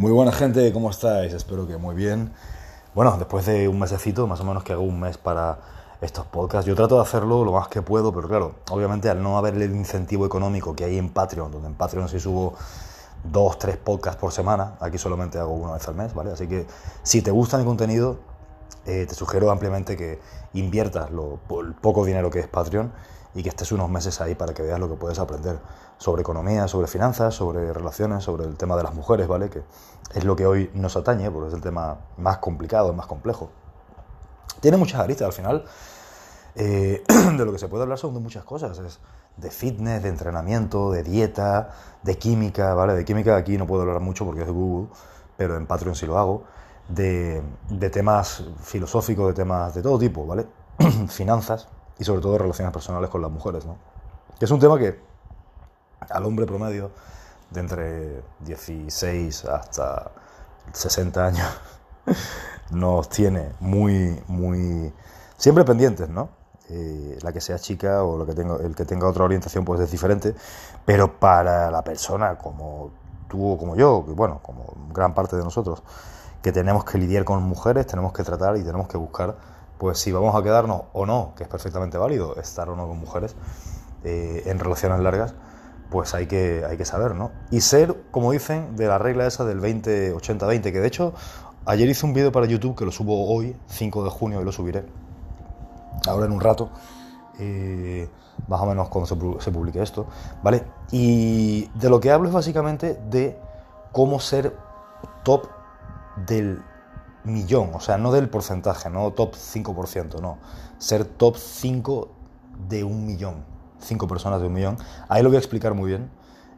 Muy buena gente, ¿cómo estáis? Espero que muy bien. Bueno, después de un mesecito, más o menos que hago un mes para estos podcasts, yo trato de hacerlo lo más que puedo, pero claro, obviamente al no haber el incentivo económico que hay en Patreon, donde en Patreon sí subo dos, tres podcasts por semana, aquí solamente hago una vez al mes, ¿vale? Así que si te gusta mi contenido, eh, te sugiero ampliamente que inviertas lo, el poco dinero que es Patreon y que estés unos meses ahí para que veas lo que puedes aprender sobre economía, sobre finanzas, sobre relaciones, sobre el tema de las mujeres, ¿vale? Que es lo que hoy nos atañe, porque es el tema más complicado, más complejo. Tiene muchas aristas al final. Eh, de lo que se puede hablar son de muchas cosas. Es de fitness, de entrenamiento, de dieta, de química, ¿vale? De química aquí no puedo hablar mucho porque es de Google, pero en Patreon sí lo hago. De, de temas filosóficos, de temas de todo tipo, ¿vale? Finanzas, y sobre todo relaciones personales con las mujeres, ¿no? Que es un tema que al hombre promedio de entre 16 hasta 60 años nos tiene muy, muy, siempre pendientes, ¿no? Eh, la que sea chica o lo que tenga, el que tenga otra orientación pues es diferente, pero para la persona como tú o como yo, bueno, como gran parte de nosotros, que tenemos que lidiar con mujeres, tenemos que tratar y tenemos que buscar pues si vamos a quedarnos o no, que es perfectamente válido estar o no con mujeres eh, en relaciones largas, pues hay que, hay que saber, ¿no? Y ser, como dicen, de la regla esa del 20-80-20, que de hecho ayer hice un vídeo para YouTube que lo subo hoy, 5 de junio, y lo subiré, ahora en un rato, eh, más o menos cuando se, se publique esto, ¿vale? Y de lo que hablo es básicamente de cómo ser top del millón, o sea, no del porcentaje, no top 5%, no, ser top 5 de un millón, 5 personas de un millón. Ahí lo voy a explicar muy bien.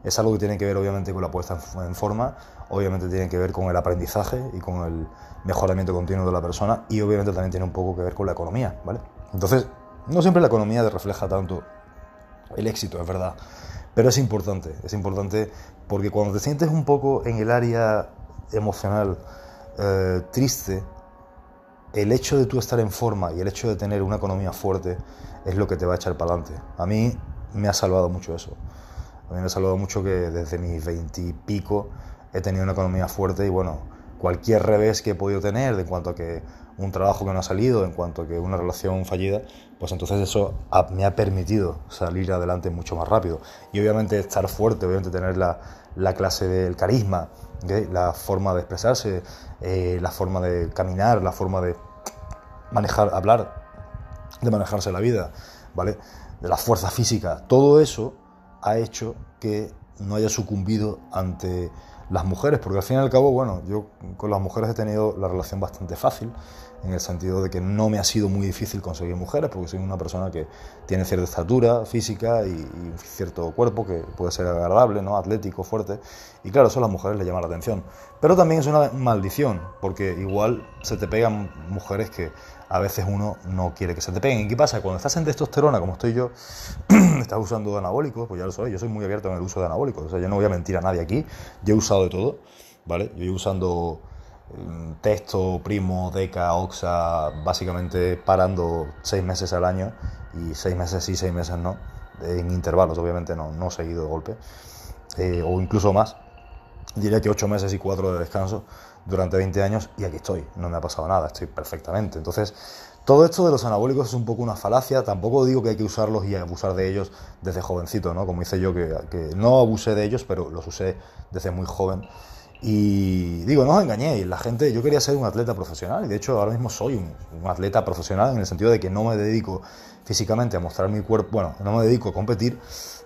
Es algo que tiene que ver obviamente con la puesta en forma, obviamente tiene que ver con el aprendizaje y con el mejoramiento continuo de la persona y obviamente también tiene un poco que ver con la economía, ¿vale? Entonces, no siempre la economía refleja tanto el éxito, es verdad, pero es importante, es importante porque cuando te sientes un poco en el área emocional, eh, triste, el hecho de tú estar en forma y el hecho de tener una economía fuerte es lo que te va a echar para adelante. A mí me ha salvado mucho eso. A mí me ha salvado mucho que desde mis veintipico he tenido una economía fuerte y bueno, cualquier revés que he podido tener en cuanto a que un trabajo que no ha salido, en cuanto a que una relación fallida, pues entonces eso me ha permitido salir adelante mucho más rápido. Y obviamente estar fuerte, obviamente tener la, la clase del carisma, la forma de expresarse, eh, la forma de caminar, la forma de manejar, hablar, de manejarse la vida, ¿vale? De la fuerza física. Todo eso ha hecho que no haya sucumbido ante las mujeres, porque al fin y al cabo, bueno, yo con las mujeres he tenido la relación bastante fácil, en el sentido de que no me ha sido muy difícil conseguir mujeres, porque soy una persona que tiene cierta estatura física y, un cierto cuerpo que puede ser agradable, ¿no? atlético, fuerte, y claro, eso a las mujeres les llama la atención. Pero también es una maldición, porque igual se te pegan mujeres que a veces uno no quiere que se te peguen. ¿Y qué pasa? Cuando estás en testosterona, como estoy yo, estás usando anabólicos, pues ya lo sabes, yo soy muy abierto en el uso de anabólicos, o sea, yo no voy a mentir a nadie aquí, yo he usado de todo, ¿vale? Yo he usando texto, primo, deca, oxa, básicamente parando seis meses al año y seis meses sí, seis meses no, en intervalos, obviamente no, no seguido de golpe, eh, o incluso más, diría que ocho meses y cuatro de descanso durante 20 años y aquí estoy, no me ha pasado nada, estoy perfectamente. Entonces, todo esto de los anabólicos es un poco una falacia, tampoco digo que hay que usarlos y abusar de ellos desde jovencito, ¿no? Como hice yo, que, que no abusé de ellos, pero los usé desde muy joven. Y digo, no os engañéis, la gente, yo quería ser un atleta profesional y de hecho ahora mismo soy un, atleta profesional en el sentido de que no me dedico físicamente a mostrar mi cuerpo, bueno, no me dedico a competir,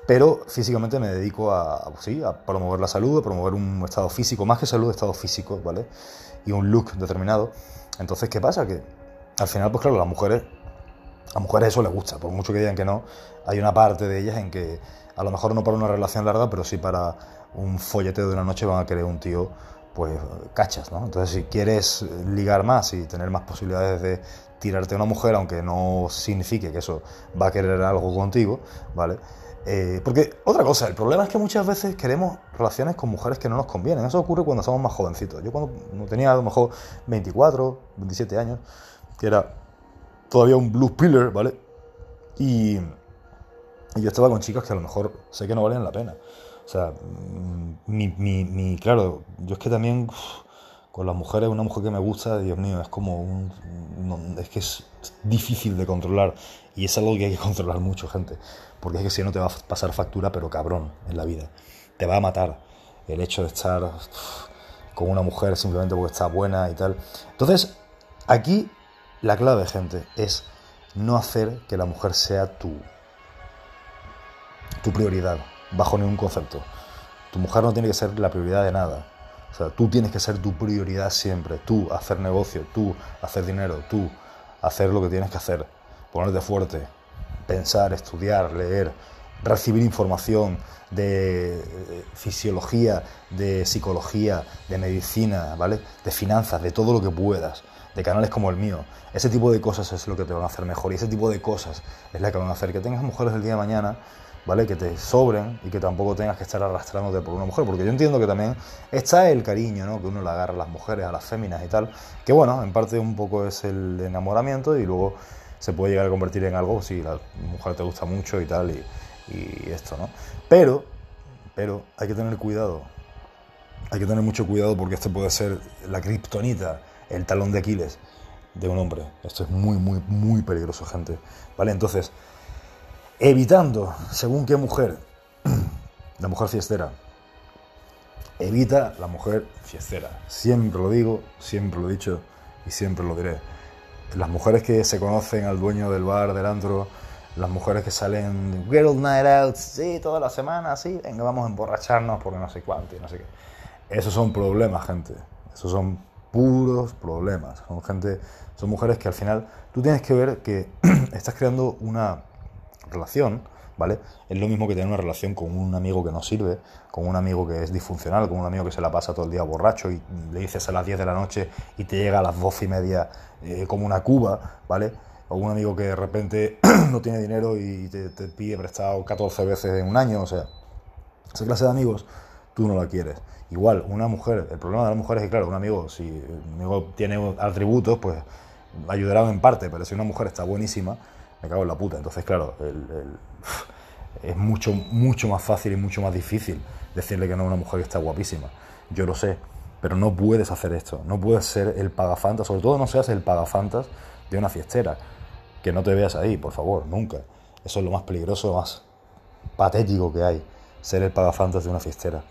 pero físicamente me dedico a, sí, a promover la salud, a promover un estado físico, más que salud, estado físico, ¿vale? Y un look determinado. Entonces, ¿qué pasa? Que al final, pues claro, las mujeres, a mujeres eso les gusta, por mucho que digan que no, hay una parte de ellas en que a lo mejor no para una relación larga, pero sí para un folleteo de una noche van a querer un tío pues cachas, ¿no? Entonces si quieres ligar más y tener más posibilidades de tirarte a una mujer, aunque no signifique que eso va a querer algo contigo, ¿vale? Eh, porque otra cosa, el problema es que muchas veces queremos relaciones con mujeres que no nos convienen. Eso ocurre cuando somos más jovencitos. Yo cuando tenía a lo mejor 24, 27 años, que era todavía un blue pillar, ¿vale? Y, y yo estaba con chicas que a lo mejor sé que no valían la pena. O sea, mm, mi, mi, mi claro, yo es que también con las mujeres, una mujer que me gusta, Dios mío, es como un, es que es difícil de controlar y es algo que hay que controlar mucho, gente, porque es que si no te va a pasar factura, pero cabrón, en la vida. Te va a matar el hecho de estar con una mujer simplemente porque está buena y tal. Entonces, aquí la clave, gente, es no hacer que la mujer sea tu, tu prioridad bajo ningún concepto. Tu mujer no tiene que ser la prioridad de nada. O sea, tú tienes que ser tu prioridad siempre. Tú hacer negocio, tú hacer dinero, tú hacer lo que tienes que hacer. Ponerte fuerte, pensar, estudiar, leer, recibir información de fisiología, de psicología, de medicina, ¿vale? De finanzas, de todo lo que puedas, de canales como el mío. Ese tipo de cosas es lo que te van a hacer mejor y ese tipo de cosas es la que van a hacer que tengas mujeres el día de mañana ¿vale? Que te sobren y que tampoco tengas que estar arrastrándote por una mujer, porque yo entiendo que también está el cariño, ¿no? Que uno le agarra a las mujeres, a las féminas y tal, que bueno, en parte un poco es el enamoramiento y luego se puede llegar a convertir en algo si la mujer te gusta mucho y tal y, y esto, ¿no? Pero, pero hay que tener cuidado, hay que tener mucho cuidado porque este puede ser la kriptonita, el talón de Aquiles de un hombre. Esto es muy, muy, muy peligroso, gente. ¿Vale? Entonces, evitando, según qué mujer, la mujer fiestera. Evita la mujer fiestera. Siempre lo digo, siempre lo he dicho y siempre lo diré. Las mujeres que se conocen al dueño del bar, del antro, las mujeres que salen Girl Night Out, sí, toda la semana, sí, venga, vamos a emborracharnos porque no sé cuánto y no sé qué. Esos son problemas, gente. Esos son puros problemas. Son gente, son mujeres que al final tú tienes que ver que estás creando una relación, ¿vale? Es lo mismo que tener una relación con un amigo que no sirve, con un amigo que es disfuncional, con un amigo que se la pasa todo el día borracho y le dices a las 10 de la noche y te llega a las 12 y media eh, como una cuba, ¿vale? O un amigo que de repente no tiene dinero y te, te pide prestado 14 veces en un año, o sea, esa clase de amigos tú no la quieres. Igual, una mujer, el problema de las mujeres es que, claro, un amigo, si un amigo tiene atributos, pues ayudará en parte, pero si una mujer está buenísima, me cago en la puta. Entonces, claro, es mucho, mucho más fácil y mucho más difícil decirle que no a una mujer que está guapísima. Yo lo sé, pero no puedes hacer esto. No puedes ser el pagafantas, sobre todo no seas el pagafantas de una fiestera. Que no te veas ahí, por favor, nunca. Eso es lo más peligroso, más patético que hay. Ser el pagafantas de una fiestera.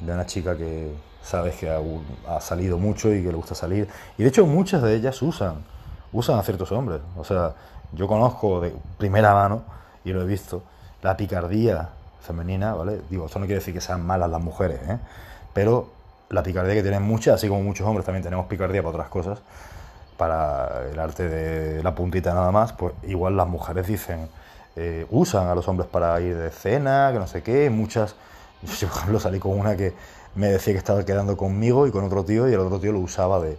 De una chica que sabes que ha, ha salido mucho y que le gusta salir. Y de hecho muchas de ellas usan, usan a ciertos hombres. O sea, yo conozco de primera mano, y lo he visto, la picardía femenina, ¿vale? Digo, esto no quiere decir que sean malas las mujeres, ¿eh? Pero la picardía que tienen muchas, así como muchos hombres también tenemos picardía para otras cosas, para el arte de la puntita nada más, pues igual las mujeres dicen, eh, usan a los hombres para ir de cena, que no sé qué, muchas, yo por ejemplo salí con una que me decía que estaba quedando conmigo y con otro tío y el otro tío lo usaba de,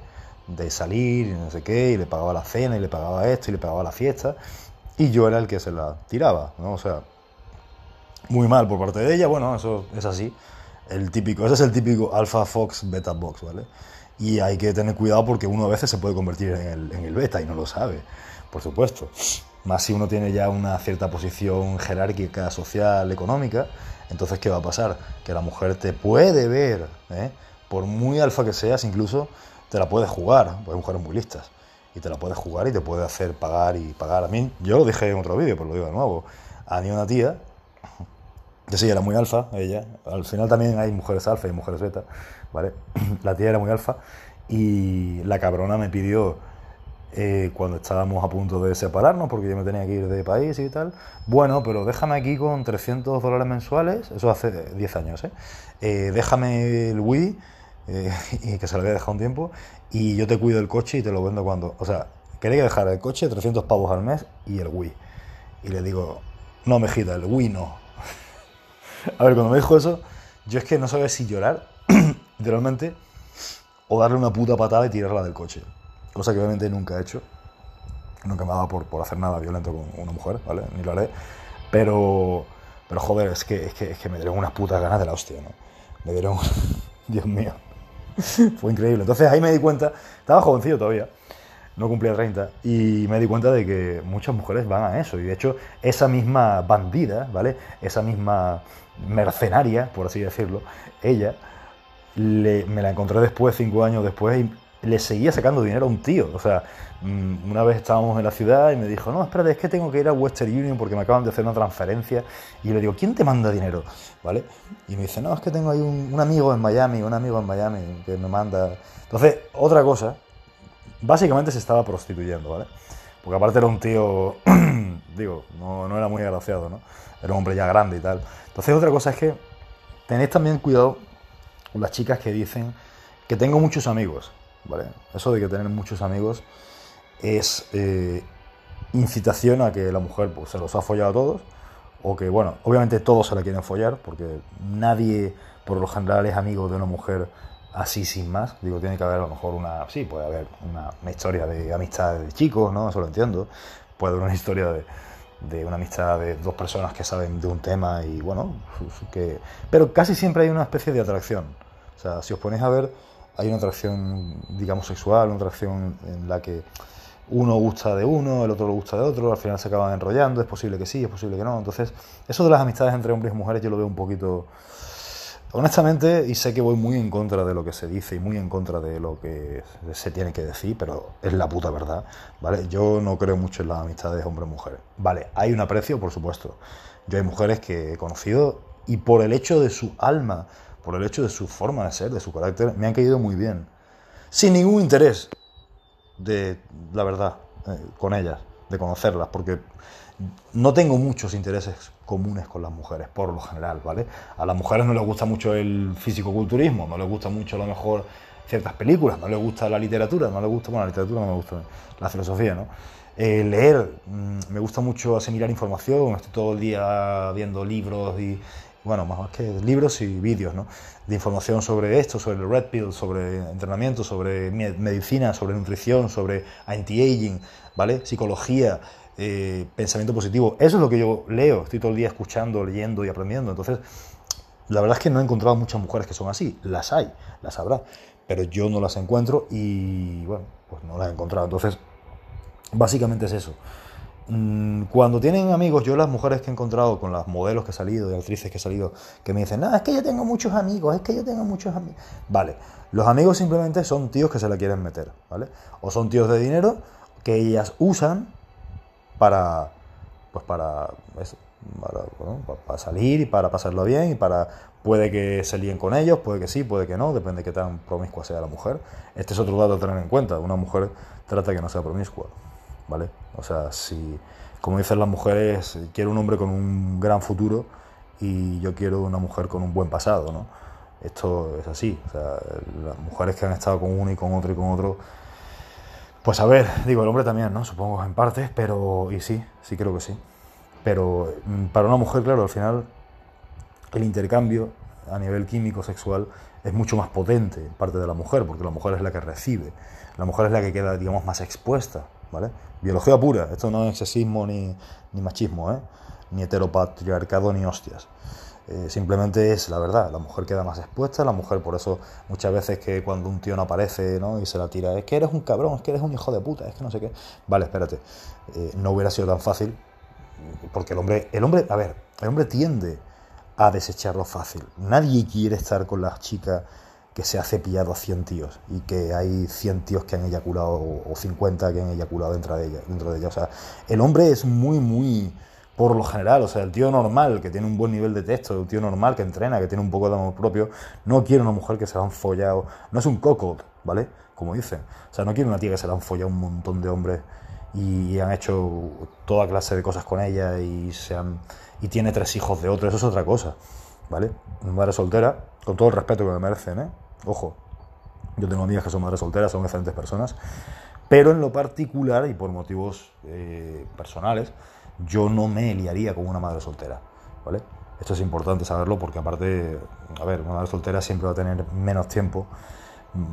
de salir y no sé qué, y le pagaba la cena y le pagaba esto y le pagaba la fiesta, y yo era el que se la tiraba, ¿no? O sea, muy mal por parte de ella, bueno, eso es así, el típico, ese es el típico alpha fox beta box, ¿vale? Y hay que tener cuidado porque uno a veces se puede convertir en el, en el beta y no lo sabe, por supuesto. Más si uno tiene ya una cierta posición jerárquica, social, económica, entonces ¿qué va a pasar? Que la mujer te puede ver, ¿eh? por muy alfa que seas, incluso te la puedes jugar, porque mujeres muy listas, y te la puedes jugar y te puede hacer pagar y pagar. A mí, yo lo dije en otro vídeo, pero lo digo de nuevo, a mí una tía, que sí, era muy alfa, ella, al final también hay mujeres alfa y mujeres beta, ¿vale? La tía era muy alfa y la cabrona me pidió eh, cuando estábamos a punto de separarnos, porque yo me tenía que ir de país y tal. Bueno, pero déjame aquí con 300 dólares mensuales, eso hace 10 años, ¿eh? ¿eh? déjame el Wii eh, y que se lo había dejado un tiempo, y yo te cuido el coche y te lo vendo cuando... O sea, quería dejar el coche 300 pavos al mes y el Wii. Y le digo, no, mejita, el Wii no. a ver, cuando me dijo eso, yo es que no sabía si llorar, literalmente, o darle una puta patada y tirarla del coche. Cosa que obviamente nunca he hecho. Nunca me ha dado por, por hacer nada violento con una mujer, ¿vale? Ni lo haré. Pero, pero joder, es que, es que, es que me dieron unas putas ganas de la hostia, ¿no? Me dieron... Dios mío. Fue increíble. Entonces ahí me di cuenta, estaba jovencillo todavía, no cumplía 30, y me di cuenta de que muchas mujeres van a eso. Y de hecho, esa misma bandida, ¿vale? Esa misma mercenaria, por así decirlo, ella, me la encontré después, cinco años después, y le seguía sacando dinero a un tío. O sea, mm, una vez estábamos en la ciudad y me dijo, no, espérate, es que tengo que ir a Western Union porque me acaban de hacer una transferencia. Y le digo, ¿quién te manda dinero? ¿Vale? Y me dice, no, es que tengo ahí un, amigo en Miami, un amigo en Miami que me manda... Entonces, otra cosa, básicamente se estaba prostituyendo, ¿vale? Porque aparte era un tío, digo, no, no era muy agraciado, ¿no? Era un hombre ya grande y tal. Entonces, otra cosa es que tenéis también cuidado con las chicas que dicen que tengo muchos amigos. Eso de que tener muchos amigos es eh, incitación a que la mujer pues, se los ha follado a todos, o que, bueno, obviamente todos se la quieren follar, porque nadie, por lo general, es amigo de una mujer así sin más. Digo, tiene que haber a lo mejor una, sí, puede haber una, historia de amistad de chicos, ¿no? Eso lo entiendo. Puede haber una historia de, de una amistad de dos personas que saben de un tema y bueno, que... Pero casi siempre hay una especie de atracción. O sea, si os ponéis a ver, hay una atracción, digamos, sexual, una atracción en la que uno gusta de uno, el otro lo gusta de otro, al final se acaban enrollando, es posible que sí, es posible que no. Entonces, eso de las amistades entre hombres y mujeres yo lo veo un poquito... Honestamente, y sé que voy muy en contra de lo que se dice y muy en contra de lo que se tiene que decir, pero es la puta verdad, ¿vale? Yo no creo mucho en las amistades hombre-mujer. Vale, hay un aprecio, por supuesto. Yo hay mujeres que he conocido y por el hecho de su alma, por el hecho de su forma de ser, de su carácter, me han caído muy bien. Sin ningún interés de, la verdad, eh, con ellas, de conocerlas, porque no tengo muchos intereses comunes con las mujeres, por lo general, ¿vale? A las mujeres no les gusta mucho el físico-culturismo, no les gusta mucho a lo mejor ciertas películas, no les gusta la literatura, no les gusta, bueno, la literatura no me gusta, la filosofía, ¿no? Eh, leer, mm, me gusta mucho asimilar información, estoy todo el día viendo libros y, bueno, más que libros y vídeos, ¿no? De información sobre esto, sobre el Red Pill, sobre entrenamiento, sobre medicina, sobre nutrición, sobre anti-aging, ¿vale? Psicología, eh, pensamiento positivo. Eso es lo que yo leo, estoy todo el día escuchando, leyendo y aprendiendo. Entonces, la verdad es que no he encontrado muchas mujeres que son así, las hay, las habrá, pero yo no las encuentro y, bueno, pues no las he encontrado. Entonces, básicamente es eso. Mm, cuando tienen amigos, yo las mujeres que he encontrado con las modelos que he salido y actrices que he salido, que me dicen, no, es que yo tengo muchos amigos, es que yo tengo muchos amigos. Vale, los amigos simplemente son tíos que se la quieren meter, ¿vale? O son tíos de dinero que ellas usan para, pues para, para, salir y para pasarlo bien y para, puede que se líen con ellos, puede que sí, puede que no, depende de qué tan promiscua sea la mujer. Este es otro dato a tener en cuenta, una mujer trata que no sea promiscua. ¿Vale? O sea, si, como dicen las mujeres, quiero un hombre con un gran futuro y yo quiero una mujer con un buen pasado, ¿no? Esto es así, o sea, las mujeres que han estado con uno y con otro y con otro, pues a ver, digo, el hombre también, ¿no? Supongo en parte, pero, y sí, sí creo que sí. Pero mm, para una mujer, claro, al final el intercambio a nivel químico sexual es mucho más potente en parte de la mujer, porque la mujer es la que recibe, la mujer es la que queda, digamos, más expuesta Biología pura, esto no es sexismo ni, machismo, ¿eh? ni heteropatriarcado ni hostias. Eh, simplemente es la verdad, la mujer queda más expuesta, la mujer por eso muchas veces que cuando un tío no aparece ¿no? y se la tira, es que eres un cabrón, es que eres un hijo de puta, es que no sé qué. Vale, espérate, eh, no hubiera sido tan fácil, porque el hombre, el hombre, a ver, el hombre tiende a desecharlo fácil. Nadie quiere estar con las chicas que se ha cepillado a 100 tíos y que hay 100 tíos que han eyaculado o 50 que han eyaculado dentro de ella. Dentro de ella. O sea, el hombre es muy, muy, por lo general, o sea, el tío normal que tiene un buen nivel de texto, el tío normal que entrena, que tiene un poco de amor propio, no quiere una mujer que se la han follado, no es un coco, ¿vale? Como dicen. O sea, no quiere una tía que se la han follado un montón de hombres y han hecho toda clase de cosas con ella y, se han, y tiene tres hijos de otro, eso es otra cosa, ¿vale? Una madre soltera, con todo el respeto que me merecen, ¿eh? Ojo, yo tengo amigas que son madres solteras, son excelentes personas, pero en lo particular y por motivos eh, personales, yo no me liaría con una madre soltera, ¿vale? Esto es importante saberlo porque aparte, a ver, una madre soltera siempre va a tener menos tiempo,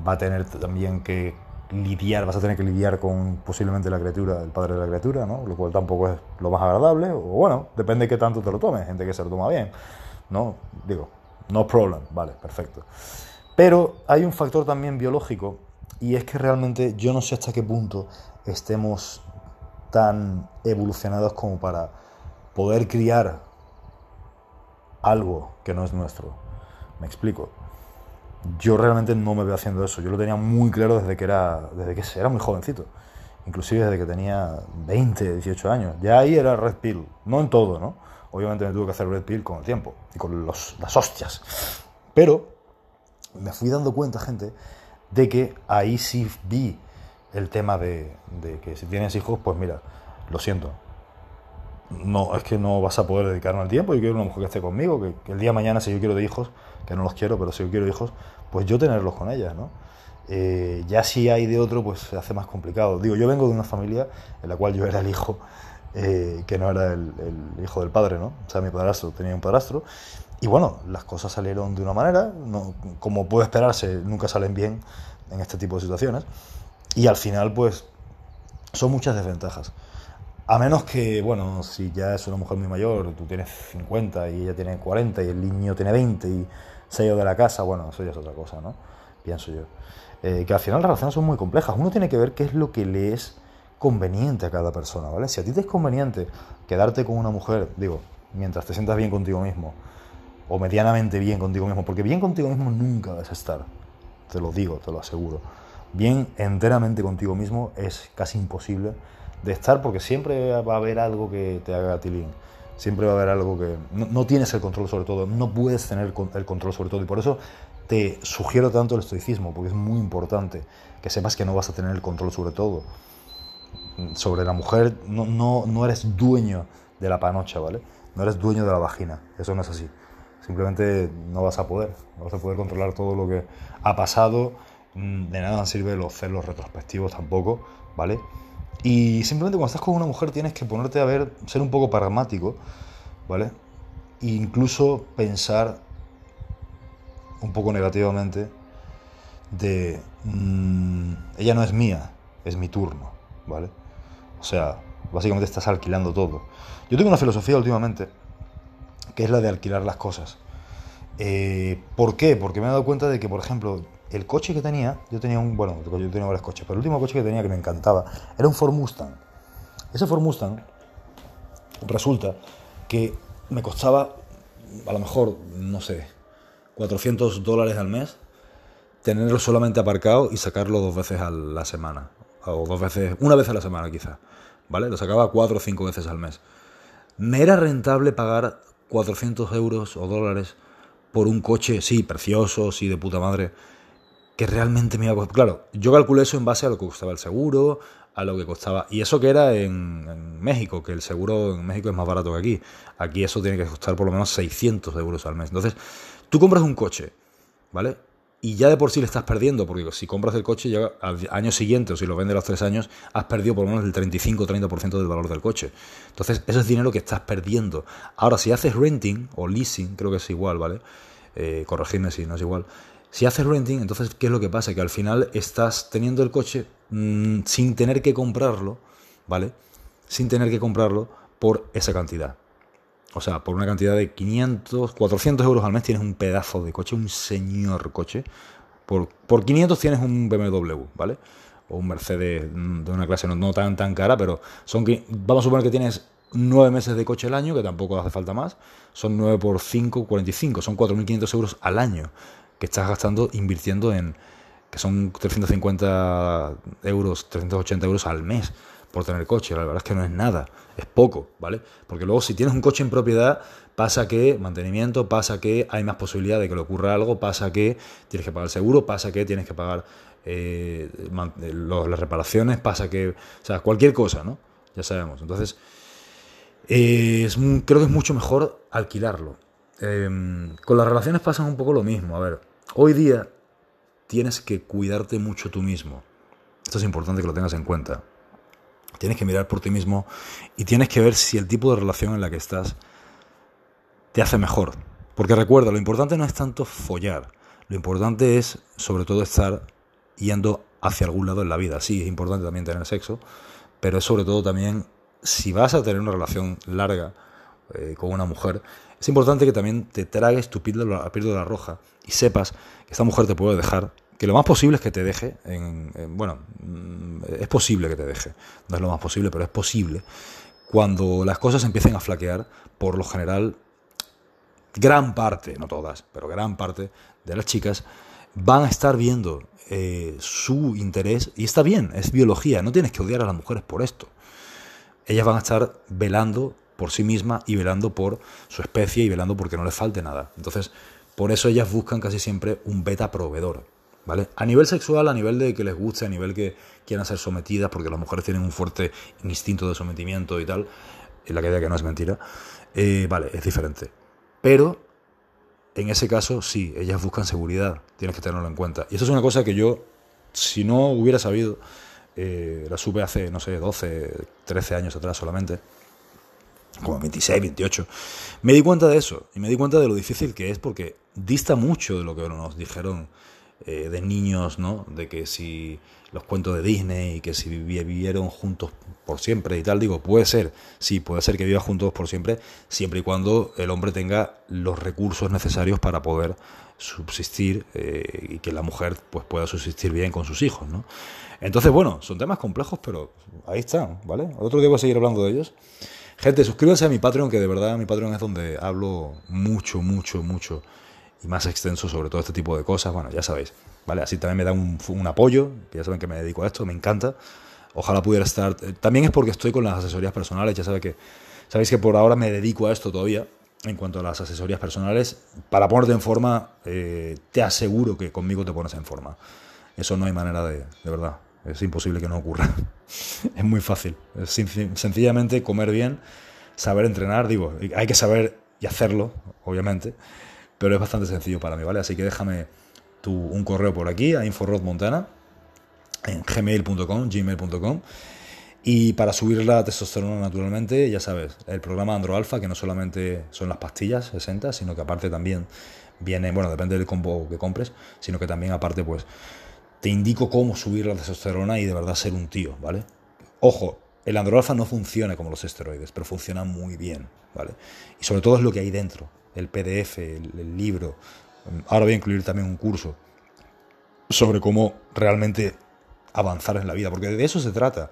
va a tener también que lidiar, vas a tener que lidiar con posiblemente la criatura, el padre de la criatura, ¿no? Lo cual tampoco es lo más agradable, o bueno, depende de qué tanto te lo tomes, gente que se lo toma bien, ¿no? Digo, no problem, vale, perfecto. Pero hay un factor también biológico Y es que realmente yo no sé hasta qué punto estemos tan evolucionados como para poder criar algo que no es nuestro. Me explico. Yo realmente no me veo haciendo eso. Yo lo tenía muy claro desde que era, desde que era muy jovencito. Inclusive desde que tenía 20, 18 años. Ya ahí era red pill. No en todo, ¿no? Obviamente me tuve que hacer red pill con el tiempo y con las hostias. Pero me fui dando cuenta, gente, de que ahí sí vi el tema de, que si tienes hijos, pues mira, lo siento. No, es que no vas a poder dedicarme al tiempo. Yo quiero una mujer que esté conmigo, que, el día de mañana, si yo quiero de hijos, que no los quiero, pero si yo quiero hijos, pues yo tenerlos con ellas, ¿no? Eh, ya si hay de otro, pues se hace más complicado. Digo, yo vengo de una familia en la cual yo era el hijo, eh, que no era el, hijo del padre, ¿no? O sea, mi padrastro tenía un padrastro. Y bueno, las cosas salieron de una manera, no, como puede esperarse, nunca salen bien en este tipo de situaciones. Y al final, pues, son muchas desventajas. A menos que, bueno, si ya es una mujer muy mayor, tú tienes 50 y ella tiene 40 y el niño tiene 20 y se ha ido de la casa, bueno, eso ya es otra cosa, ¿no? Pienso yo. Eh, que al final las relaciones son muy complejas. Uno tiene que ver qué es lo que le es conveniente a cada persona, ¿vale? Si a ti te es conveniente quedarte con una mujer, digo, mientras te sientas bien contigo mismo, o medianamente bien contigo mismo, porque bien contigo mismo nunca vas a estar, te lo digo, te lo aseguro bien enteramente contigo mismo es casi imposible de estar porque siempre va a haber algo que te haga tilín. Siempre va a haber algo que no, tienes el control sobre todo, no puedes tener el control sobre todo y por eso te sugiero tanto el estoicismo porque es muy importante que sepas que no vas a tener el control sobre todo. Sobre la mujer no, no, no eres dueño de la panocha, ¿vale? No eres dueño de la vagina, eso no es así. Simplemente no vas a poder, no vas a poder controlar todo lo que ha pasado Mm, de nada sirve los celos retrospectivos tampoco, ¿vale? Y simplemente cuando estás con una mujer tienes que ponerte a ver, ser un poco pragmático, ¿vale? E incluso pensar un poco negativamente de mmm, ella no es mía, es mi turno, ¿vale? O sea, básicamente estás alquilando todo. Yo tengo una filosofía últimamente que es la de alquilar las cosas. Eh, ¿Por qué? Porque me he dado cuenta de que, por ejemplo, el coche que tenía, yo tenía un, bueno, yo tenía varios coches, pero el último coche que tenía que me encantaba era un Ford Mustang. Ese Ford Mustang resulta que me costaba a lo mejor, no sé, 400 dólares al mes tenerlo solamente aparcado y sacarlo dos veces a la semana. O dos veces, una vez a la semana quizá. ¿Vale? Lo sacaba cuatro o cinco veces al mes. Me era rentable pagar 400 euros o dólares por un coche, sí, precioso, sí, de puta madre, que realmente me iba a costar. Claro, yo calculé eso en base a lo que costaba el seguro, a lo que costaba. Y eso que era en, México, que el seguro en México es más barato que aquí. Aquí eso tiene que costar por lo menos 600 euros al mes. Entonces, tú compras un coche, ¿vale? Y ya de por sí le estás perdiendo, porque si compras el coche ya al año siguiente o si lo vendes a los tres años, has perdido por lo menos el 35-30% del valor del coche. Entonces, eso es dinero que estás perdiendo. Ahora, si haces renting o leasing, creo que es igual, ¿vale? Eh, corregirme si no es igual si haces renting, entonces, ¿qué es lo que pasa? Que al final estás teniendo el coche mm, sin tener que comprarlo, ¿vale? Sin tener que comprarlo por esa cantidad. O sea, por una cantidad de 500, 400 euros al mes tienes un pedazo de coche, un señor coche. Por, por 500 tienes un BMW, ¿vale? O un Mercedes mm, de una clase no, tan, tan cara, pero son vamos a suponer que tienes 9 meses de coche al año, que tampoco hace falta más. Son 9 por 5, 45, son 4.500 euros al año que estás gastando invirtiendo en que son 350 euros, 380 euros al mes por tener coche. La verdad es que no es nada, es poco, ¿vale? Porque luego si tienes un coche en propiedad, pasa que mantenimiento, pasa que hay más posibilidad de que le ocurra algo, pasa que tienes que pagar el seguro, pasa que tienes que pagar eh, las reparaciones, pasa que, o sea, cualquier cosa, ¿no? Ya sabemos. Entonces, eh, creo que es mucho mejor alquilarlo. Em, con las relaciones pasa un poco lo mismo. A ver, hoy día tienes que cuidarte mucho tú mismo. Esto es importante que lo tengas en cuenta. Tienes que mirar por ti mismo y tienes que ver si el tipo de relación en la que estás te hace mejor. Porque recuerda, lo importante no es tanto follar. Lo importante es, sobre todo, estar yendo hacia algún lado en la vida. Sí, es importante también tener sexo, pero es sobre todo también, si vas a tener una relación larga eh, con una mujer, es importante que también te tragues tu píldora, la píldora roja y sepas que esta mujer te puede dejar que lo más posible es que te deje, en, bueno, mm, es posible que te deje, no es lo más posible, pero es posible, cuando las cosas empiecen a flaquear, por lo general, gran parte, no todas, pero gran parte de las chicas van a estar viendo eh, su interés, y está bien, es biología, no tienes que odiar a las mujeres por esto. Ellas van a estar velando por sí misma y velando por su especie y velando porque no les falte nada. Entonces, por eso ellas buscan casi siempre un beta proveedor. ¿Vale? A nivel sexual, a nivel de que les guste, a nivel que quieran ser sometidas, porque las mujeres tienen un fuerte instinto de sometimiento y tal, en la que que no es mentira, eh, vale, es diferente. Pero en ese caso, sí, ellas buscan seguridad, tienes que tenerlo en cuenta. Y eso es una cosa que yo, si no hubiera sabido, eh, la supe hace, no sé, 12, 13 años atrás solamente, como 26, 28, me di cuenta de eso y me di cuenta de lo difícil que es porque dista mucho de lo que nos dijeron eh, de niños, ¿no? De que si los cuentos de Disney y que si vivieron juntos por siempre y tal, digo, puede ser, sí, puede ser que vivan juntos por siempre, siempre y cuando el hombre tenga los recursos necesarios para poder subsistir eh, y que la mujer pues pueda subsistir bien con sus hijos, ¿no? Entonces, bueno, son temas complejos, pero ahí están, ¿vale? Otro día voy a seguir hablando de ellos. Gente, suscríbanse a mi Patreon, que de verdad mi Patreon es donde hablo mucho, mucho, mucho y más extenso sobre todo este tipo de cosas. Bueno, ya sabéis, ¿vale? Así también me da un, apoyo, ya saben que me dedico a esto, me encanta. Ojalá pudiera estar... Eh, también es porque estoy con las asesorías personales, ya sabéis que, sabéis que por ahora me dedico a esto todavía, en cuanto a las asesorías personales. Para ponerte en forma, eh, te aseguro que conmigo te pones en forma. Eso no hay manera de, de verdad. Es imposible que no ocurra. es muy fácil. Es sencillamente comer bien, saber entrenar, digo, hay que saber y hacerlo, obviamente, pero es bastante sencillo para mí, ¿vale? Así que déjame un correo por aquí a inforodmontana en gmail.com, gmail.com. Y para subir la testosterona naturalmente, ya sabes, el programa Androalfa, que no solamente son las pastillas 60, sino que aparte también viene, bueno, depende del combo que compres, sino que también aparte pues te indico cómo subir la testosterona y de verdad ser un tío, ¿vale? Ojo, el androalfa no funciona como los esteroides, pero funciona muy bien, ¿vale? Y sobre todo es lo que hay dentro, el PDF, el, libro. Ahora voy a incluir también un curso sobre cómo realmente avanzar en la vida, porque de eso se trata.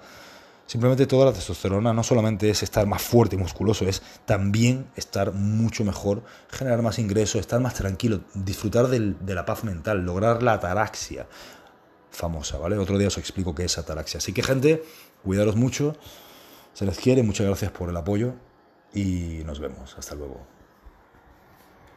Simplemente toda la testosterona no solamente es estar más fuerte y musculoso, es también estar mucho mejor, generar más ingresos, estar más tranquilo, disfrutar de la paz mental, lograr la ataraxia, famosa, ¿vale? Otro día os explico qué es ataraxia. Así que, gente, cuidaros mucho, se les quiere, muchas gracias por el apoyo y nos vemos. Hasta luego.